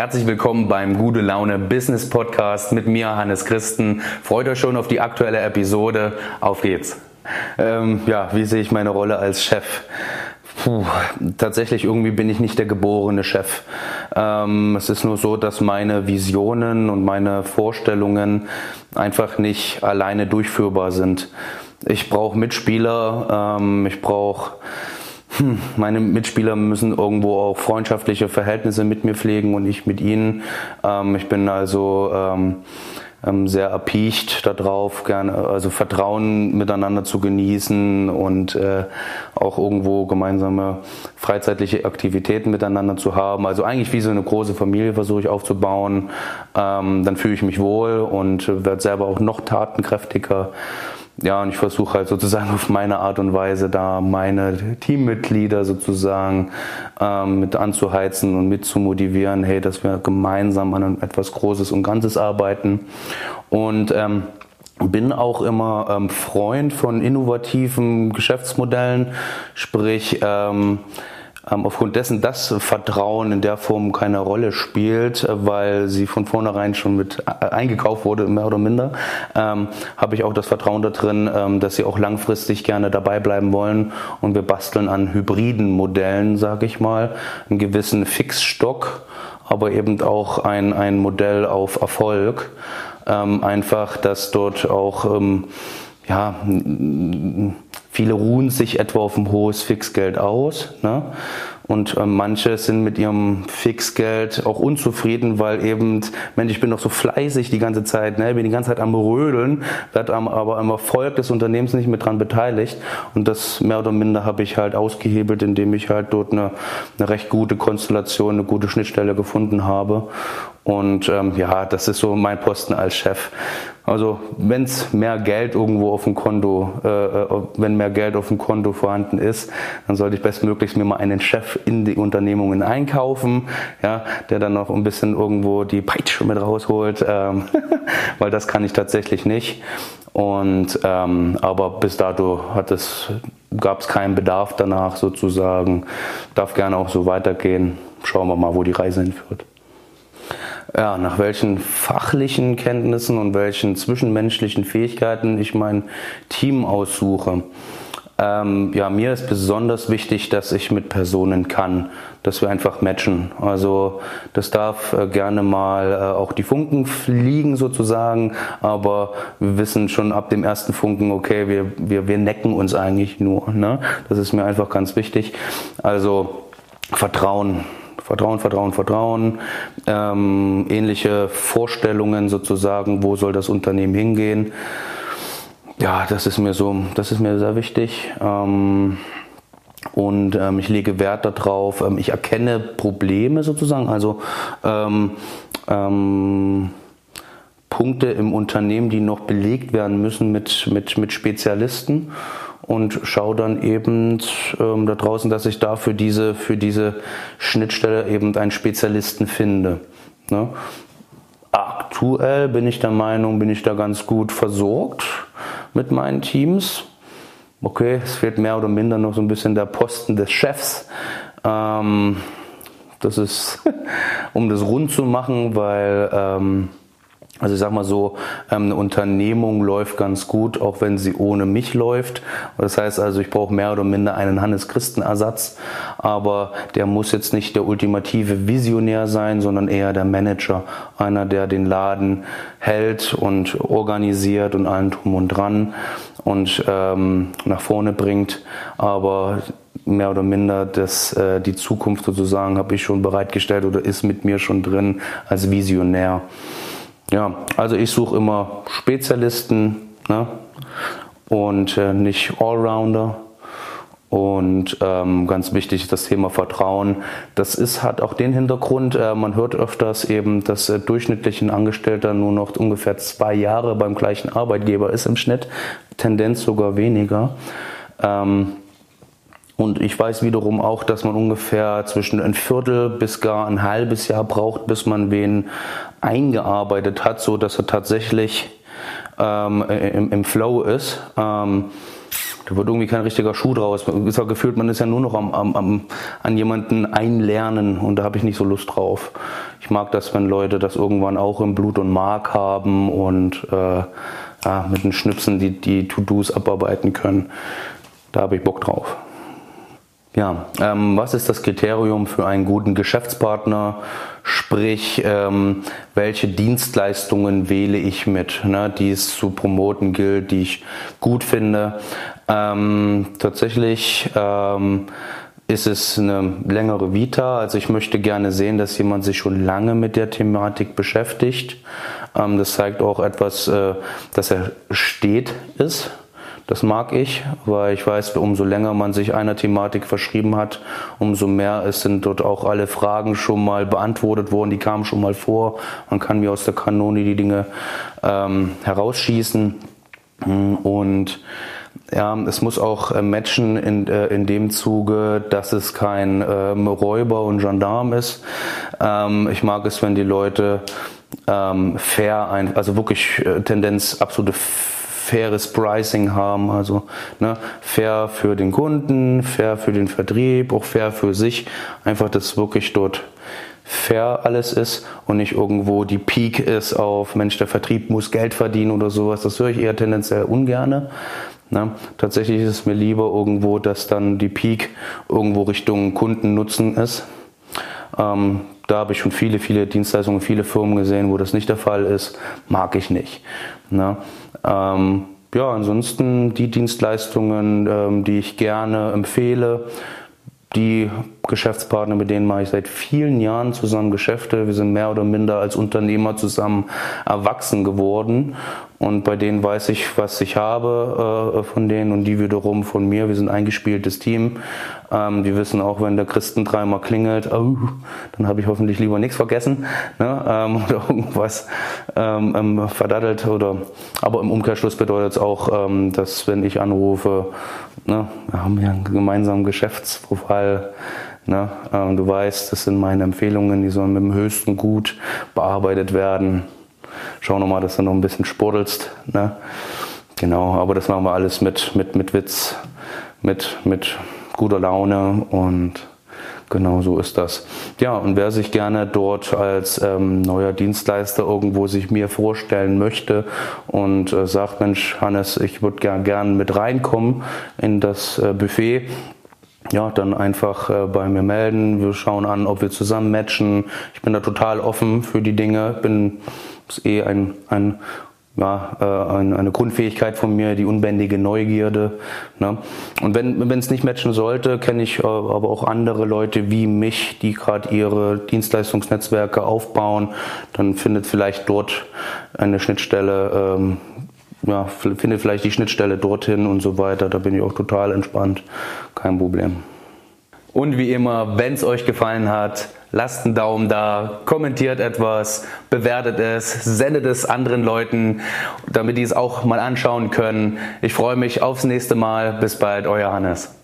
Herzlich willkommen beim Gute Laune Business Podcast mit mir, Hannes Christen. Freut euch schon auf die aktuelle Episode. Auf geht's. Ähm, ja, wie sehe ich meine Rolle als Chef? Puh, tatsächlich irgendwie bin ich nicht der geborene Chef. Ähm, es ist nur so, dass meine Visionen und meine Vorstellungen einfach nicht alleine durchführbar sind. Ich brauche Mitspieler, ähm, ich brauche hm, meine Mitspieler müssen irgendwo auch freundschaftliche Verhältnisse mit mir pflegen und ich mit ihnen. Ähm, ich bin also ähm, ähm, sehr erpicht darauf, gerne, also Vertrauen miteinander zu genießen und äh, auch irgendwo gemeinsame freizeitliche Aktivitäten miteinander zu haben. Also eigentlich wie so eine große Familie versuche ich aufzubauen. Ähm, dann fühle ich mich wohl und werde selber auch noch tatenkräftiger ja, und ich versuche halt sozusagen auf meine Art und Weise da meine Teammitglieder sozusagen ähm, mit anzuheizen und mit zu motivieren, hey, dass wir gemeinsam an etwas Großes und Ganzes arbeiten. Und ähm, bin auch immer ähm, Freund von innovativen Geschäftsmodellen, sprich ähm, aufgrund dessen, dass Vertrauen in der Form keine Rolle spielt, äh, weil sie von vornherein schon mit äh, eingekauft wurde, mehr oder minder, ähm, habe ich auch das Vertrauen da drin, ähm, dass sie auch langfristig gerne dabei bleiben wollen. Und wir basteln an hybriden Modellen, sage ich mal, einen gewissen Fixstock, aber eben auch ein, ein Modell auf Erfolg. Ähm, einfach, dass dort auch ähm, ja, viele ruhen sich etwa auf ein hohes Fixgeld aus. Ne? Und äh, manche sind mit ihrem Fixgeld auch unzufrieden, weil eben, Mensch, ich bin doch so fleißig die ganze Zeit, ne? bin die ganze Zeit am Rödeln, werde aber am Erfolg des Unternehmens nicht mit dran beteiligt. Und das mehr oder minder habe ich halt ausgehebelt, indem ich halt dort eine, eine recht gute Konstellation, eine gute Schnittstelle gefunden habe. Und ähm, ja, das ist so mein Posten als Chef. Also wenn es mehr Geld irgendwo auf dem Konto, äh, äh, wenn mehr Geld auf dem Konto vorhanden ist, dann sollte ich bestmöglichst mir mal einen Chef in die Unternehmungen einkaufen, ja, der dann noch ein bisschen irgendwo die Peitsche mit rausholt, ähm, weil das kann ich tatsächlich nicht. Und ähm, aber bis dato hat es gab es keinen Bedarf danach sozusagen. Darf gerne auch so weitergehen. Schauen wir mal, wo die Reise hinführt ja, nach welchen fachlichen Kenntnissen und welchen zwischenmenschlichen Fähigkeiten ich mein Team aussuche. Ähm, ja, mir ist besonders wichtig, dass ich mit Personen kann, dass wir einfach matchen. Also das darf äh, gerne mal äh, auch die Funken fliegen sozusagen, aber wir wissen schon ab dem ersten Funken, okay, wir, wir, wir necken uns eigentlich nur. Ne? Das ist mir einfach ganz wichtig. Also Vertrauen, Vertrauen, Vertrauen, Vertrauen, ähm, ähnliche Vorstellungen sozusagen, wo soll das Unternehmen hingehen. Ja, das ist mir so, das ist mir sehr wichtig. Ähm, und ähm, ich lege Wert darauf, ähm, ich erkenne Probleme sozusagen, also ähm, ähm, Punkte im Unternehmen, die noch belegt werden müssen mit, mit, mit Spezialisten und schaue dann eben ähm, da draußen, dass ich da für diese, für diese Schnittstelle eben einen Spezialisten finde. Ne? Aktuell bin ich der Meinung, bin ich da ganz gut versorgt mit meinen Teams. Okay, es fehlt mehr oder minder noch so ein bisschen der Posten des Chefs. Ähm, das ist, um das rund zu machen, weil ähm, also ich sag mal so, ähm, eine Unternehmung läuft ganz gut, auch wenn sie ohne mich läuft. Das heißt also, ich brauche mehr oder minder einen Hannes Christen Ersatz, aber der muss jetzt nicht der ultimative Visionär sein, sondern eher der Manager, einer, der den Laden hält und organisiert und allen drum und dran und ähm, nach vorne bringt. Aber mehr oder minder das, äh, die Zukunft sozusagen habe ich schon bereitgestellt oder ist mit mir schon drin als Visionär. Ja, also ich suche immer Spezialisten ne? und äh, nicht Allrounder. Und ähm, ganz wichtig das Thema Vertrauen. Das ist, hat auch den Hintergrund, äh, man hört öfters eben, dass äh, durchschnittlich ein Angestellter nur noch ungefähr zwei Jahre beim gleichen Arbeitgeber ist im Schnitt, Tendenz sogar weniger. Ähm, und ich weiß wiederum auch, dass man ungefähr zwischen ein Viertel bis gar ein halbes Jahr braucht, bis man wen eingearbeitet hat, so dass er tatsächlich ähm, im, im, Flow ist. Ähm, da wird irgendwie kein richtiger Schuh draus. Ist ja gefühlt, man ist ja nur noch am, am, am, an jemanden einlernen und da habe ich nicht so Lust drauf. Ich mag das, wenn Leute das irgendwann auch im Blut und Mark haben und äh, ja, mit den Schnipsen die, die To-Dos abarbeiten können. Da habe ich Bock drauf. Ja, ähm, was ist das Kriterium für einen guten Geschäftspartner? Sprich, ähm, welche Dienstleistungen wähle ich mit, ne, die es zu promoten gilt, die ich gut finde. Ähm, tatsächlich ähm, ist es eine längere Vita. Also ich möchte gerne sehen, dass jemand sich schon lange mit der Thematik beschäftigt. Ähm, das zeigt auch etwas, äh, dass er steht ist das mag ich, weil ich weiß, umso länger man sich einer Thematik verschrieben hat, umso mehr es sind dort auch alle Fragen schon mal beantwortet worden, die kamen schon mal vor. Man kann mir aus der Kanone die Dinge ähm, herausschießen und ja, es muss auch äh, matchen in, äh, in dem Zuge, dass es kein ähm, Räuber und Gendarm ist. Ähm, ich mag es, wenn die Leute ähm, fair, ein, also wirklich äh, Tendenz absolute faires Pricing haben, also ne, fair für den Kunden, fair für den Vertrieb, auch fair für sich, einfach, dass wirklich dort fair alles ist und nicht irgendwo die Peak ist auf Mensch, der Vertrieb muss Geld verdienen oder sowas. Das höre ich eher tendenziell ungerne. Ne? Tatsächlich ist es mir lieber irgendwo, dass dann die Peak irgendwo Richtung Kundennutzen ist. Ähm, da habe ich schon viele, viele Dienstleistungen, viele Firmen gesehen, wo das nicht der Fall ist. Mag ich nicht. Ne? Ähm, ja, ansonsten die Dienstleistungen, ähm, die ich gerne empfehle, die Geschäftspartner, mit denen mache ich seit vielen Jahren zusammen Geschäfte. Wir sind mehr oder minder als Unternehmer zusammen erwachsen geworden. Und bei denen weiß ich, was ich habe äh, von denen und die wiederum von mir. Wir sind ein eingespieltes Team. Ähm, die wissen auch, wenn der Christen dreimal klingelt, oh, dann habe ich hoffentlich lieber nichts vergessen ne? ähm, oder irgendwas ähm, ähm, verdattelt. Oder, aber im Umkehrschluss bedeutet es auch, ähm, dass wenn ich anrufe, ne, wir haben ja einen gemeinsamen Geschäftsprofil, Ne? Ähm, du weißt, das sind meine Empfehlungen, die sollen mit dem höchsten Gut bearbeitet werden. Schau nochmal, dass du noch ein bisschen sportelst. Ne? Genau, aber das machen wir alles mit, mit, mit Witz, mit, mit guter Laune und genau so ist das. Ja, und wer sich gerne dort als ähm, neuer Dienstleister irgendwo sich mir vorstellen möchte und äh, sagt, Mensch, Hannes, ich würde gern, gern mit reinkommen in das äh, Buffet, ja, dann einfach äh, bei mir melden. Wir schauen an, ob wir zusammen matchen. Ich bin da total offen für die Dinge. Bin ist eh ein, ein ja, äh, eine Grundfähigkeit von mir, die unbändige Neugierde. Ne? Und wenn es nicht matchen sollte, kenne ich äh, aber auch andere Leute wie mich, die gerade ihre Dienstleistungsnetzwerke aufbauen. Dann findet vielleicht dort eine Schnittstelle ähm, ja, finde vielleicht die Schnittstelle dorthin und so weiter. Da bin ich auch total entspannt. Kein Problem. Und wie immer, wenn es euch gefallen hat, lasst einen Daumen da, kommentiert etwas, bewertet es, sendet es anderen Leuten, damit die es auch mal anschauen können. Ich freue mich aufs nächste Mal. Bis bald, euer Hannes.